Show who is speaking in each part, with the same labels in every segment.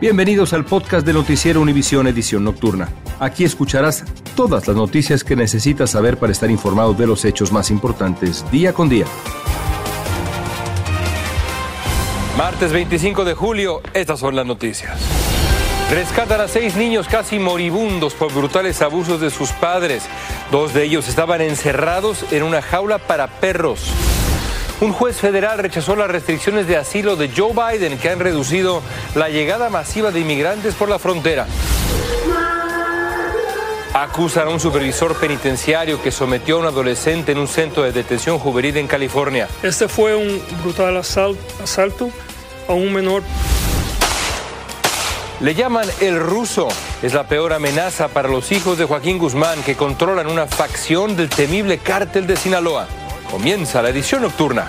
Speaker 1: Bienvenidos al podcast de Noticiero Univisión Edición Nocturna. Aquí escucharás todas las noticias que necesitas saber para estar informado de los hechos más importantes día con día. Martes 25 de julio, estas son las noticias. Rescatan a seis niños casi moribundos por brutales abusos de sus padres. Dos de ellos estaban encerrados en una jaula para perros. Un juez federal rechazó las restricciones de asilo de Joe Biden que han reducido la llegada masiva de inmigrantes por la frontera. Acusan a un supervisor penitenciario que sometió a un adolescente en un centro de detención juvenil en California.
Speaker 2: Este fue un brutal asalto a un menor.
Speaker 1: Le llaman el ruso. Es la peor amenaza para los hijos de Joaquín Guzmán que controlan una facción del temible cártel de Sinaloa. Comienza la edición nocturna.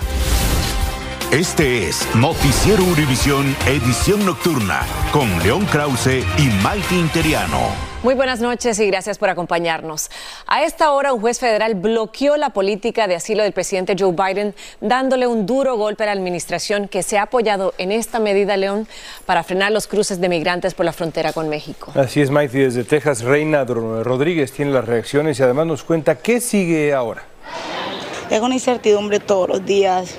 Speaker 3: Este es Noticiero Univisión Edición Nocturna con León Krause y Maite Interiano.
Speaker 4: Muy buenas noches y gracias por acompañarnos. A esta hora, un juez federal bloqueó la política de asilo del presidente Joe Biden, dándole un duro golpe a la administración que se ha apoyado en esta medida, León, para frenar los cruces de migrantes por la frontera con México.
Speaker 1: Así es, Maite. Desde Texas, Reina Rodríguez tiene las reacciones y además nos cuenta qué sigue ahora
Speaker 5: es una incertidumbre todos los días.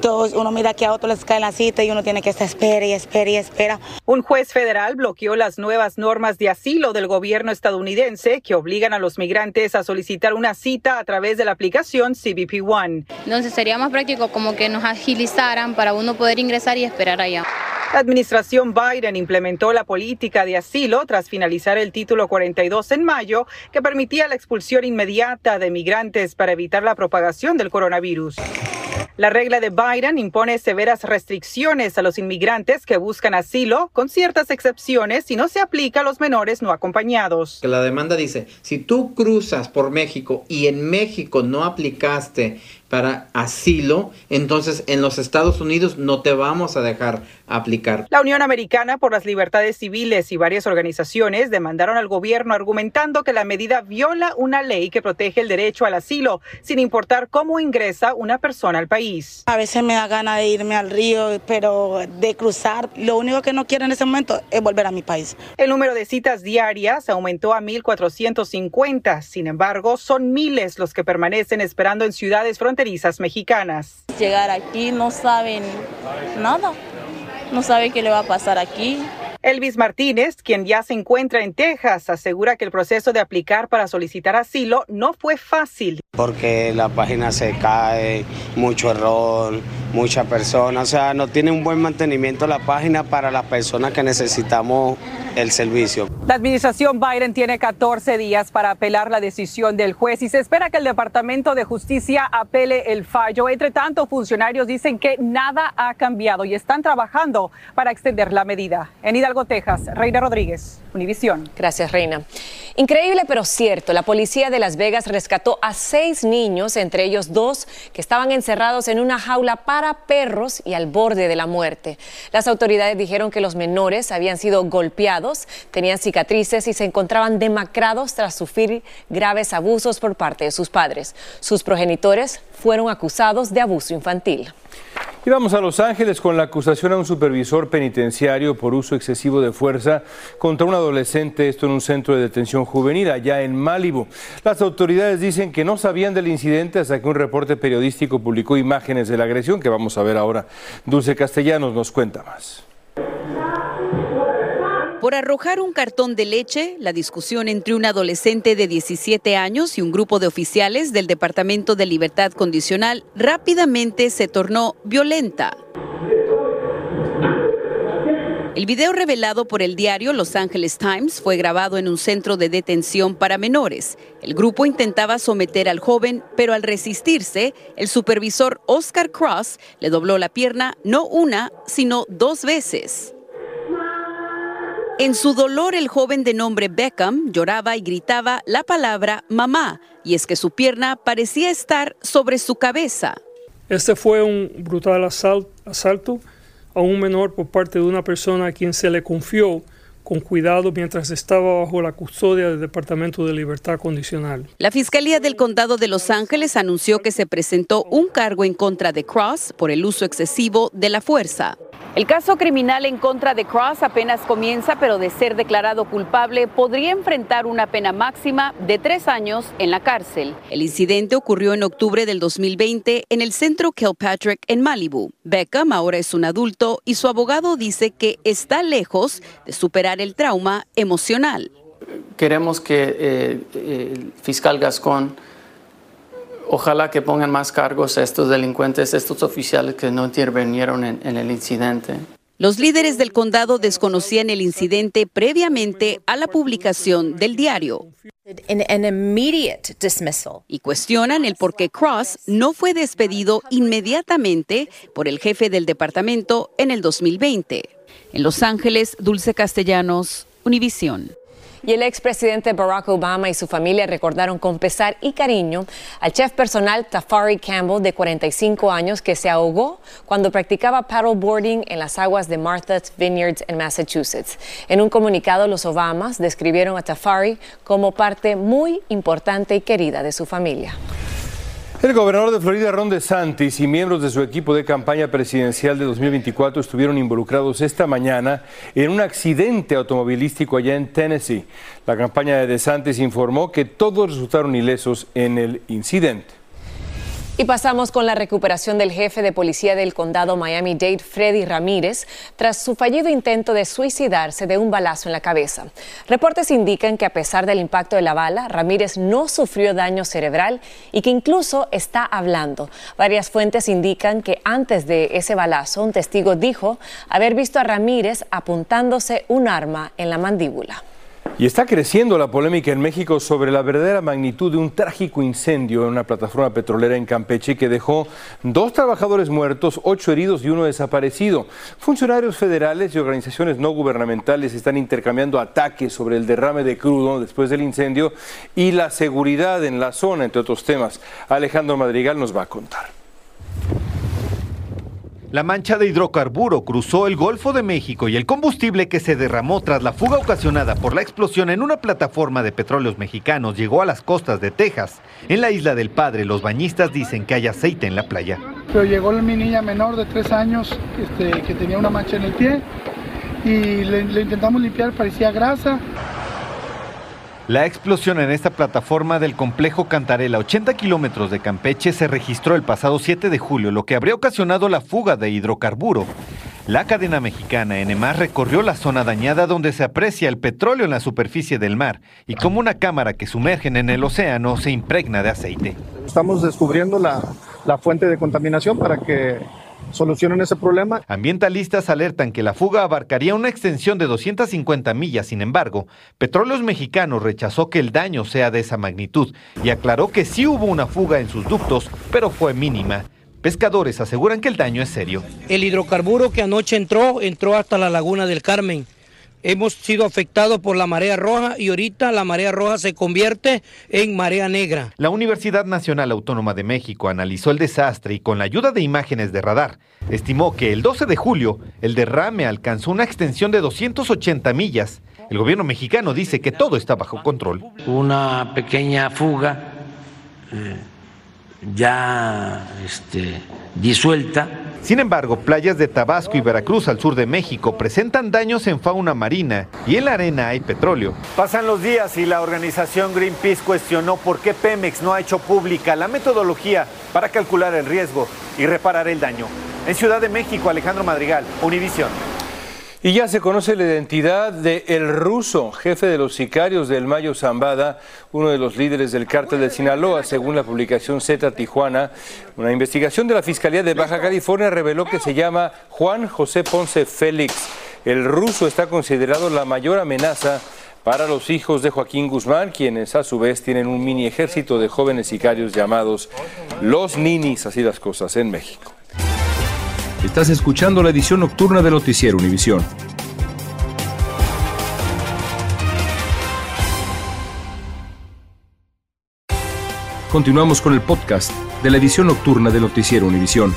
Speaker 5: Todos, uno mira que a otro les cae la cita y uno tiene que estar espera y espera y espera.
Speaker 6: Un juez federal bloqueó las nuevas normas de asilo del gobierno estadounidense que obligan a los migrantes a solicitar una cita a través de la aplicación CBP One.
Speaker 7: Entonces sería más práctico como que nos agilizaran para uno poder ingresar y esperar allá.
Speaker 6: La administración Biden implementó la política de asilo tras finalizar el título 42 en mayo, que permitía la expulsión inmediata de migrantes para evitar la propagación del coronavirus. La regla de Biden impone severas restricciones a los inmigrantes que buscan asilo, con ciertas excepciones y no se aplica a los menores no acompañados.
Speaker 8: La demanda dice, si tú cruzas por México y en México no aplicaste para asilo, entonces en los Estados Unidos no te vamos a dejar aplicar.
Speaker 6: La Unión Americana por las Libertades Civiles y varias organizaciones demandaron al gobierno argumentando que la medida viola una ley que protege el derecho al asilo, sin importar cómo ingresa una persona al país.
Speaker 5: A veces me da ganas de irme al río, pero de cruzar, lo único que no quiero en ese momento es volver a mi país.
Speaker 6: El número de citas diarias aumentó a 1.450, sin embargo, son miles los que permanecen esperando en ciudades fronterizas mexicanas.
Speaker 9: Llegar aquí no saben nada, no sabe qué le va a pasar aquí.
Speaker 6: Elvis Martínez, quien ya se encuentra en Texas, asegura que el proceso de aplicar para solicitar asilo no fue fácil.
Speaker 10: Porque la página se cae, mucho error, muchas personas, o sea, no tiene un buen mantenimiento la página para las personas que necesitamos el servicio.
Speaker 6: La administración Biden tiene 14 días para apelar la decisión del juez y se espera que el Departamento de Justicia apele el fallo. Entre tanto, funcionarios dicen que nada ha cambiado y están trabajando para extender la medida. En Hidalgo, Texas, Reina Rodríguez, Univisión.
Speaker 4: Gracias, Reina. Increíble pero cierto, la policía de Las Vegas rescató a seis niños, entre ellos dos que estaban encerrados en una jaula para perros y al borde de la muerte. Las autoridades dijeron que los menores habían sido golpeados, tenían cicatrices y se encontraban demacrados tras sufrir graves abusos por parte de sus padres. Sus progenitores fueron acusados de abuso infantil.
Speaker 1: Y vamos a Los Ángeles con la acusación a un supervisor penitenciario por uso excesivo de fuerza contra un adolescente, esto en un centro de detención juvenil allá en Málibo. Las autoridades dicen que no sabían del incidente hasta que un reporte periodístico publicó imágenes de la agresión que vamos a ver ahora. Dulce Castellanos nos cuenta más.
Speaker 11: Por arrojar un cartón de leche, la discusión entre un adolescente de 17 años y un grupo de oficiales del Departamento de Libertad Condicional rápidamente se tornó violenta. El video revelado por el diario Los Angeles Times fue grabado en un centro de detención para menores. El grupo intentaba someter al joven, pero al resistirse, el supervisor Oscar Cross le dobló la pierna no una, sino dos veces. En su dolor, el joven de nombre Beckham lloraba y gritaba la palabra mamá, y es que su pierna parecía estar sobre su cabeza.
Speaker 2: Este fue un brutal asalto a un menor por parte de una persona a quien se le confió con cuidado mientras estaba bajo la custodia del Departamento de Libertad Condicional.
Speaker 11: La Fiscalía del Condado de Los Ángeles anunció que se presentó un cargo en contra de Cross por el uso excesivo de la fuerza. El caso criminal en contra de Cross apenas comienza, pero de ser declarado culpable podría enfrentar una pena máxima de tres años en la cárcel. El incidente ocurrió en octubre del 2020 en el centro Kilpatrick en Malibu. Beckham ahora es un adulto y su abogado dice que está lejos de superar el trauma emocional.
Speaker 12: Queremos que eh, el fiscal Gascón ojalá que pongan más cargos a estos delincuentes, estos oficiales que no intervinieron en, el incidente.
Speaker 11: Los líderes del condado desconocían el incidente previamente a la publicación del diario. Y cuestionan el por qué Cross no fue despedido inmediatamente por el jefe del departamento en el 2020. En Los Ángeles, Dulce Castellanos, Univisión.
Speaker 4: Y el expresidente Barack Obama y su familia recordaron con pesar y cariño al chef personal Tafari Campbell, de 45 años, que se ahogó cuando practicaba paddleboarding en las aguas de Martha's Vineyards en Massachusetts. En un comunicado, los Obamas describieron a Tafari como parte muy importante y querida de su familia.
Speaker 1: El gobernador de Florida, Ron DeSantis, y miembros de su equipo de campaña presidencial de 2024 estuvieron involucrados esta mañana en un accidente automovilístico allá en Tennessee. La campaña de DeSantis informó que todos resultaron ilesos en el incidente.
Speaker 4: Y pasamos con la recuperación del jefe de policía del condado Miami-Dade, Freddy Ramírez, tras su fallido intento de suicidarse de un balazo en la cabeza. Reportes indican que a pesar del impacto de la bala, Ramírez no sufrió daño cerebral y que incluso está hablando. Varias fuentes indican que antes de ese balazo, un testigo dijo haber visto a Ramírez apuntándose un arma en la mandíbula.
Speaker 1: Y está creciendo la polémica en México sobre la verdadera magnitud de un trágico incendio en una plataforma petrolera en Campeche que dejó dos trabajadores muertos, ocho heridos y uno desaparecido. Funcionarios federales y organizaciones no gubernamentales están intercambiando ataques sobre el derrame de crudo después del incendio y la seguridad en la zona, entre otros temas. Alejandro Madrigal nos va a contar.
Speaker 13: La mancha de hidrocarburo cruzó el Golfo de México y el combustible que se derramó tras la fuga ocasionada por la explosión en una plataforma de petróleos mexicanos llegó a las costas de Texas. En la isla del Padre, los bañistas dicen que hay aceite en la playa.
Speaker 14: Pero llegó mi niña menor de tres años este, que tenía una mancha en el pie y le intentamos limpiar, parecía grasa.
Speaker 13: La explosión en esta plataforma del complejo Cantarela, 80 kilómetros de Campeche, se registró el pasado 7 de julio, lo que habría ocasionado la fuga de hidrocarburo. La cadena mexicana Enemar recorrió la zona dañada donde se aprecia el petróleo en la superficie del mar y como una cámara que sumergen en el océano se impregna de aceite.
Speaker 14: Estamos descubriendo la, la fuente de contaminación para que solucionen ese problema.
Speaker 13: Ambientalistas alertan que la fuga abarcaría una extensión de 250 millas, sin embargo, Petróleos Mexicanos rechazó que el daño sea de esa magnitud y aclaró que sí hubo una fuga en sus ductos, pero fue mínima. Pescadores aseguran que el daño es serio.
Speaker 15: El hidrocarburo que anoche entró, entró hasta la laguna del Carmen hemos sido afectados por la marea roja y ahorita la marea roja se convierte en marea negra.
Speaker 13: La Universidad Nacional Autónoma de México analizó el desastre y con la ayuda de imágenes de radar, estimó que el 12 de julio el derrame alcanzó una extensión de 280 millas. El gobierno mexicano dice que todo está bajo control.
Speaker 15: Una pequeña fuga eh, ya este, disuelta
Speaker 13: sin embargo, playas de Tabasco y Veracruz al sur de México presentan daños en fauna marina y en la arena hay petróleo. Pasan los días y la organización Greenpeace cuestionó por qué Pemex no ha hecho pública la metodología para calcular el riesgo y reparar el daño. En Ciudad de México, Alejandro Madrigal, Univisión.
Speaker 1: Y ya se conoce la identidad de El Ruso, jefe de los sicarios del Mayo Zambada, uno de los líderes del cártel de Sinaloa, según la publicación Z Tijuana. Una investigación de la Fiscalía de Baja California reveló que se llama Juan José Ponce Félix. El ruso está considerado la mayor amenaza para los hijos de Joaquín Guzmán, quienes a su vez tienen un mini ejército de jóvenes sicarios llamados los ninis, así las cosas en México.
Speaker 16: Estás escuchando la edición nocturna de Noticiero Univisión. Continuamos con el podcast de la edición nocturna de Noticiero Univisión.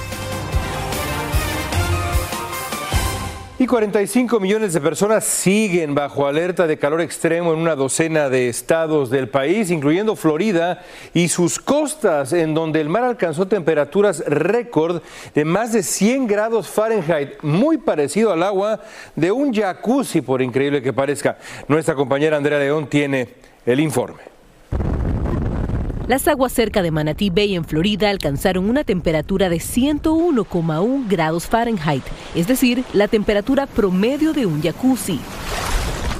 Speaker 1: 45 millones de personas siguen bajo alerta de calor extremo en una docena de estados del país, incluyendo Florida y sus costas, en donde el mar alcanzó temperaturas récord de más de 100 grados Fahrenheit, muy parecido al agua de un jacuzzi, por increíble que parezca. Nuestra compañera Andrea León tiene el informe.
Speaker 17: Las aguas cerca de Manatee Bay en Florida alcanzaron una temperatura de 101,1 grados Fahrenheit, es decir, la temperatura promedio de un jacuzzi.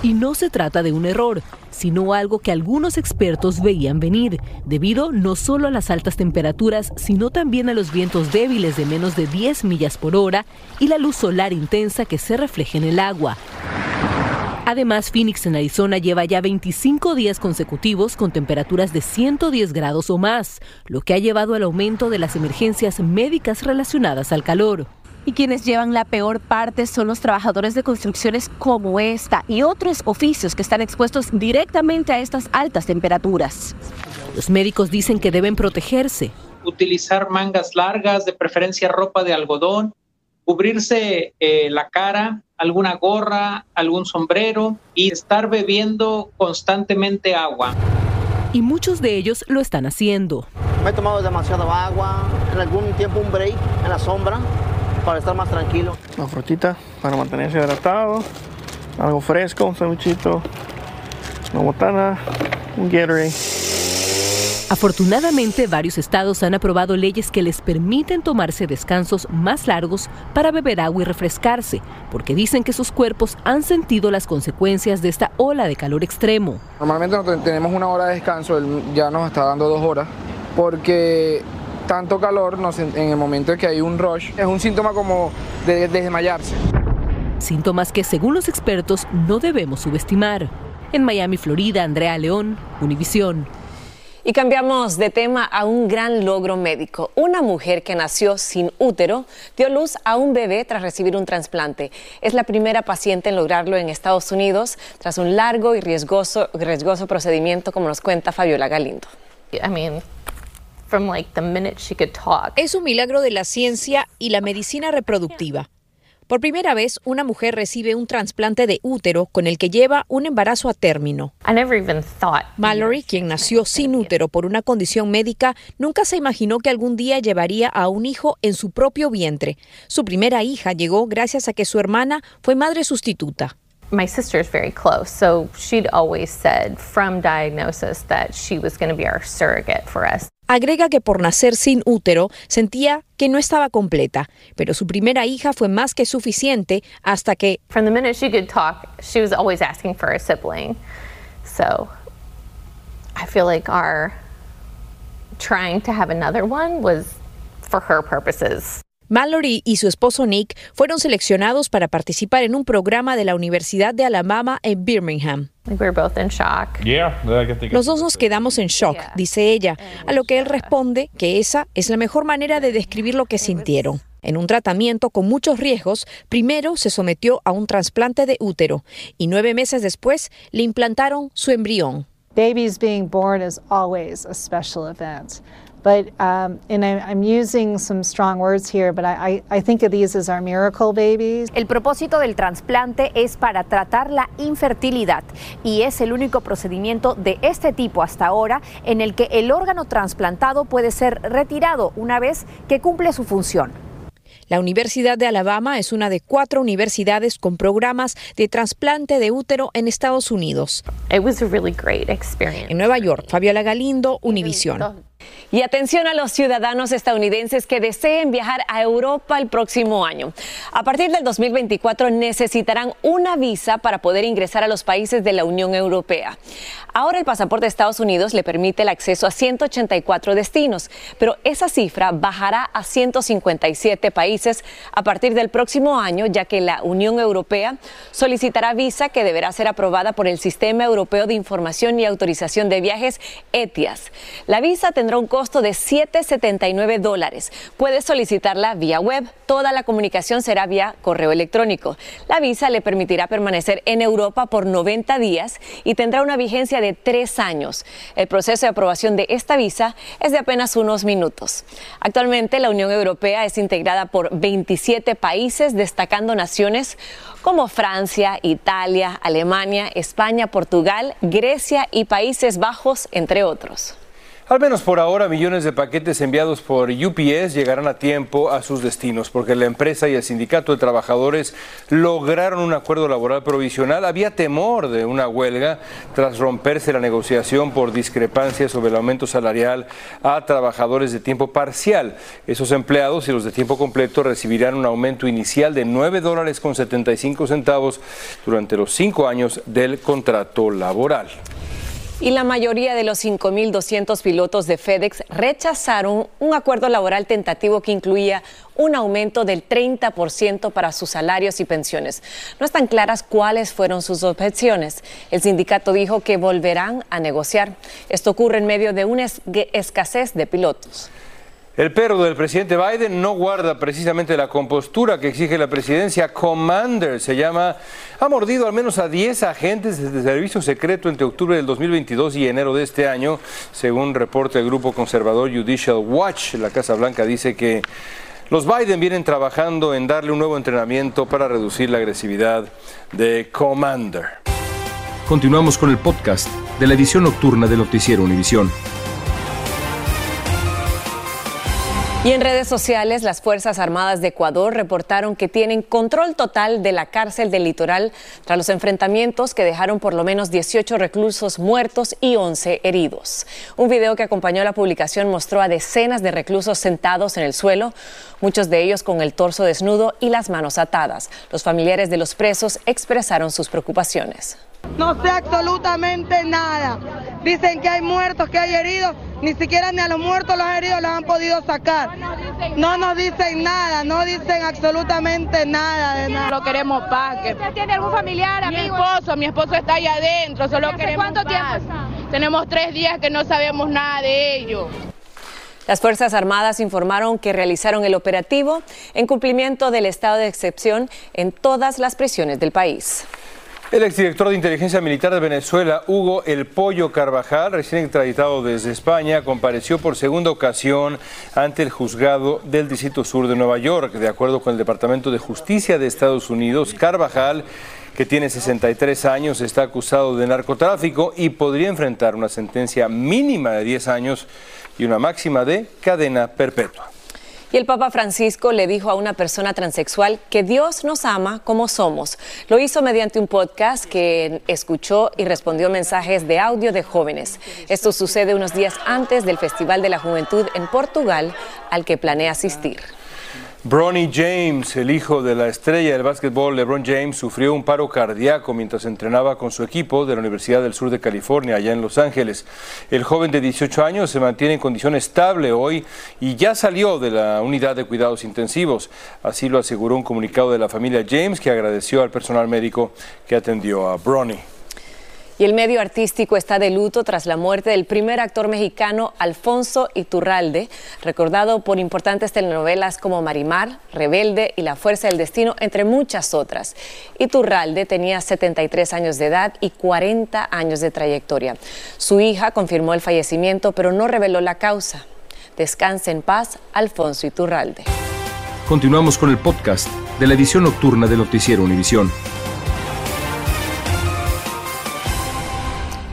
Speaker 17: Y no se trata de un error, sino algo que algunos expertos veían venir, debido no solo a las altas temperaturas, sino también a los vientos débiles de menos de 10 millas por hora y la luz solar intensa que se refleja en el agua. Además, Phoenix en Arizona lleva ya 25 días consecutivos con temperaturas de 110 grados o más, lo que ha llevado al aumento de las emergencias médicas relacionadas al calor.
Speaker 18: Y quienes llevan la peor parte son los trabajadores de construcciones como esta y otros oficios que están expuestos directamente a estas altas temperaturas.
Speaker 17: Los médicos dicen que deben protegerse.
Speaker 19: Utilizar mangas largas, de preferencia ropa de algodón, cubrirse eh, la cara, alguna gorra, algún sombrero y estar bebiendo constantemente agua.
Speaker 17: Y muchos de ellos lo están haciendo.
Speaker 20: Me he tomado demasiado agua, en algún tiempo un break en la sombra para estar más tranquilo.
Speaker 21: Una frutita para mantenerse hidratado, algo fresco, un sándwichito, una botana, un Gatorade.
Speaker 17: Afortunadamente, varios estados han aprobado leyes que les permiten tomarse descansos más largos para beber agua y refrescarse, porque dicen que sus cuerpos han sentido las consecuencias de esta ola de calor extremo.
Speaker 21: Normalmente tenemos una hora de descanso, ya nos está dando dos horas, porque tanto calor en el momento en que hay un rush es un síntoma como de desmayarse.
Speaker 17: Síntomas que según los expertos no debemos subestimar. En Miami, Florida, Andrea León, Univisión.
Speaker 4: Y cambiamos de tema a un gran logro médico. Una mujer que nació sin útero dio luz a un bebé tras recibir un trasplante. Es la primera paciente en lograrlo en Estados Unidos tras un largo y riesgoso, riesgoso procedimiento, como nos cuenta Fabiola Galindo.
Speaker 22: Es un milagro de la ciencia y la medicina reproductiva. Por primera vez, una mujer recibe un trasplante de útero con el que lleva un embarazo a término. Mallory, quien nació sin útero por una condición médica, nunca se imaginó que algún día llevaría a un hijo en su propio vientre. Su primera hija llegó gracias a que su hermana fue madre sustituta.
Speaker 23: my sister is very close, so she'd always said from diagnosis that she was going to be our surrogate for us.
Speaker 22: Agrega que por nacer sin útero sentía que no estaba completa, pero su primera hija fue más que suficiente hasta que
Speaker 23: From the minute she could talk, she was always asking for a sibling. So I feel like our trying to have another one was for her purposes.
Speaker 22: Mallory y su esposo Nick fueron seleccionados para participar en un programa de la Universidad de Alabama en Birmingham. Los dos nos quedamos en shock, dice ella, a lo que él responde que esa es la mejor manera de describir lo que sintieron. En un tratamiento con muchos riesgos, primero se sometió a un trasplante de útero y nueve meses después le implantaron su embrión.
Speaker 24: Babies being born is always a special event. But, um, and I, I'm using some strong words here, but I, I think of these as our miracle babies.
Speaker 22: El propósito del trasplante es para tratar la infertilidad y es el único procedimiento de este tipo hasta ahora en el que el órgano trasplantado puede ser retirado una vez que cumple su función. La Universidad de Alabama es una de cuatro universidades con programas de trasplante de útero en Estados Unidos.
Speaker 23: It was a really great experience.
Speaker 22: En Nueva York, Fabiola Galindo, Univisión.
Speaker 4: Y atención a los ciudadanos estadounidenses que deseen viajar a Europa el próximo año. A partir del 2024 necesitarán una visa para poder ingresar a los países de la Unión Europea. Ahora el pasaporte de Estados Unidos le permite el acceso a 184 destinos, pero esa cifra bajará a 157 países a partir del próximo año, ya que la Unión Europea solicitará visa que deberá ser aprobada por el Sistema Europeo de Información y Autorización de Viajes, ETIAS. La visa tendrá un costo de 7,79 dólares. Puedes solicitarla vía web. Toda la comunicación será vía correo electrónico. La visa le permitirá permanecer en Europa por 90 días y tendrá una vigencia de tres años. El proceso de aprobación de esta visa es de apenas unos minutos. Actualmente la Unión Europea es integrada por 27 países, destacando naciones como Francia, Italia, Alemania, España, Portugal, Grecia y Países Bajos, entre otros.
Speaker 1: Al menos por ahora, millones de paquetes enviados por UPS llegarán a tiempo a sus destinos, porque la empresa y el sindicato de trabajadores lograron un acuerdo laboral provisional. Había temor de una huelga tras romperse la negociación por discrepancias sobre el aumento salarial a trabajadores de tiempo parcial. Esos empleados y los de tiempo completo recibirán un aumento inicial de 9 dólares con 75 centavos durante los cinco años del contrato laboral.
Speaker 4: Y la mayoría de los 5.200 pilotos de FedEx rechazaron un acuerdo laboral tentativo que incluía un aumento del 30% para sus salarios y pensiones. No están claras cuáles fueron sus objeciones. El sindicato dijo que volverán a negociar. Esto ocurre en medio de una escasez de pilotos.
Speaker 1: El perro del presidente Biden no guarda precisamente la compostura que exige la presidencia. Commander se llama, ha mordido al menos a 10 agentes de servicio secreto entre octubre del 2022 y enero de este año, según reporte el grupo conservador Judicial Watch. La Casa Blanca dice que los Biden vienen trabajando en darle un nuevo entrenamiento para reducir la agresividad de Commander.
Speaker 16: Continuamos con el podcast de la edición nocturna de Noticiero Univisión.
Speaker 4: Y en redes sociales, las Fuerzas Armadas de Ecuador reportaron que tienen control total de la cárcel del litoral tras los enfrentamientos que dejaron por lo menos 18 reclusos muertos y 11 heridos. Un video que acompañó la publicación mostró a decenas de reclusos sentados en el suelo, muchos de ellos con el torso desnudo y las manos atadas. Los familiares de los presos expresaron sus preocupaciones.
Speaker 25: No sé absolutamente nada. Dicen que hay muertos, que hay heridos. Ni siquiera ni a los muertos los heridos los han podido sacar. No nos dicen nada, no dicen absolutamente nada de nada.
Speaker 26: Solo queremos paz.
Speaker 27: ¿Usted tiene algún familiar, amigo?
Speaker 26: Mi esposo, mi esposo está ahí adentro, solo queremos
Speaker 27: ¿Cuánto tiempo
Speaker 26: Tenemos tres días que no sabemos nada de ellos.
Speaker 4: Las Fuerzas Armadas informaron que realizaron el operativo en cumplimiento del estado de excepción en todas las prisiones del país.
Speaker 1: El exdirector de inteligencia militar de Venezuela, Hugo El Pollo Carvajal, recién extraditado desde España, compareció por segunda ocasión ante el juzgado del Distrito Sur de Nueva York. De acuerdo con el Departamento de Justicia de Estados Unidos, Carvajal, que tiene 63 años, está acusado de narcotráfico y podría enfrentar una sentencia mínima de 10 años y una máxima de cadena perpetua.
Speaker 4: Y el Papa Francisco le dijo a una persona transexual que Dios nos ama como somos. Lo hizo mediante un podcast que escuchó y respondió mensajes de audio de jóvenes. Esto sucede unos días antes del Festival de la Juventud en Portugal al que planea asistir.
Speaker 1: Bronny James, el hijo de la estrella del básquetbol LeBron James, sufrió un paro cardíaco mientras entrenaba con su equipo de la Universidad del Sur de California, allá en Los Ángeles. El joven de 18 años se mantiene en condición estable hoy y ya salió de la unidad de cuidados intensivos. Así lo aseguró un comunicado de la familia James que agradeció al personal médico que atendió a Bronny.
Speaker 4: Y el medio artístico está de luto tras la muerte del primer actor mexicano Alfonso Iturralde, recordado por importantes telenovelas como Marimar, Rebelde y La Fuerza del Destino, entre muchas otras. Iturralde tenía 73 años de edad y 40 años de trayectoria. Su hija confirmó el fallecimiento, pero no reveló la causa. Descanse en paz, Alfonso Iturralde.
Speaker 16: Continuamos con el podcast de la edición nocturna de Noticiero Univisión.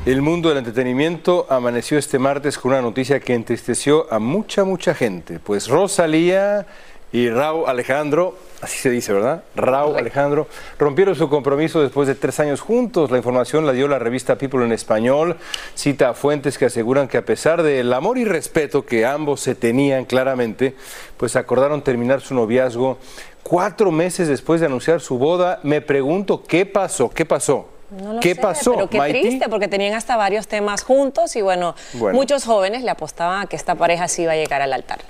Speaker 1: El mundo del entretenimiento amaneció este martes con una noticia que entristeció a mucha, mucha gente. Pues Rosalía y Raúl Alejandro, así se dice, ¿verdad? Raúl Alejandro, rompieron su compromiso después de tres años juntos. La información la dio la revista People en español. Cita a fuentes que aseguran que a pesar del amor y respeto que ambos se tenían claramente, pues acordaron terminar su noviazgo cuatro meses después de anunciar su boda. Me pregunto, ¿qué pasó? ¿Qué pasó? ¿Qué pasó?
Speaker 4: Pero qué triste, porque tenían hasta varios temas juntos y bueno, muchos jóvenes le apostaban a que esta pareja sí iba a llegar al altar.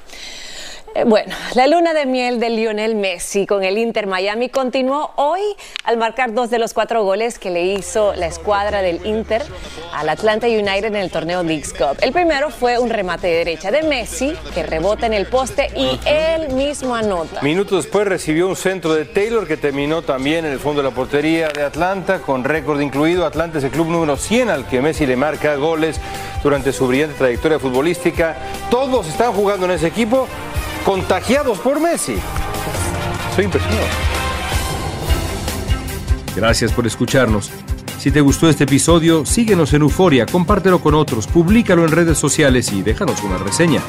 Speaker 4: Eh, bueno, la luna de miel de Lionel Messi con el Inter Miami continuó hoy al marcar dos de los cuatro goles que le hizo la escuadra del Inter al Atlanta United en el torneo Leagues Cup. El primero fue un remate de derecha de Messi que rebota en el poste y él mismo anota.
Speaker 1: Minutos después recibió un centro de Taylor que terminó también en el fondo de la portería de Atlanta con récord incluido. Atlanta es el club número 100 al que Messi le marca goles durante su brillante trayectoria futbolística. Todos están jugando en ese equipo contagiados por Messi. Soy impresionado.
Speaker 16: Gracias por escucharnos. Si te gustó este episodio, síguenos en Euforia, compártelo con otros, públicalo en redes sociales y déjanos una reseña.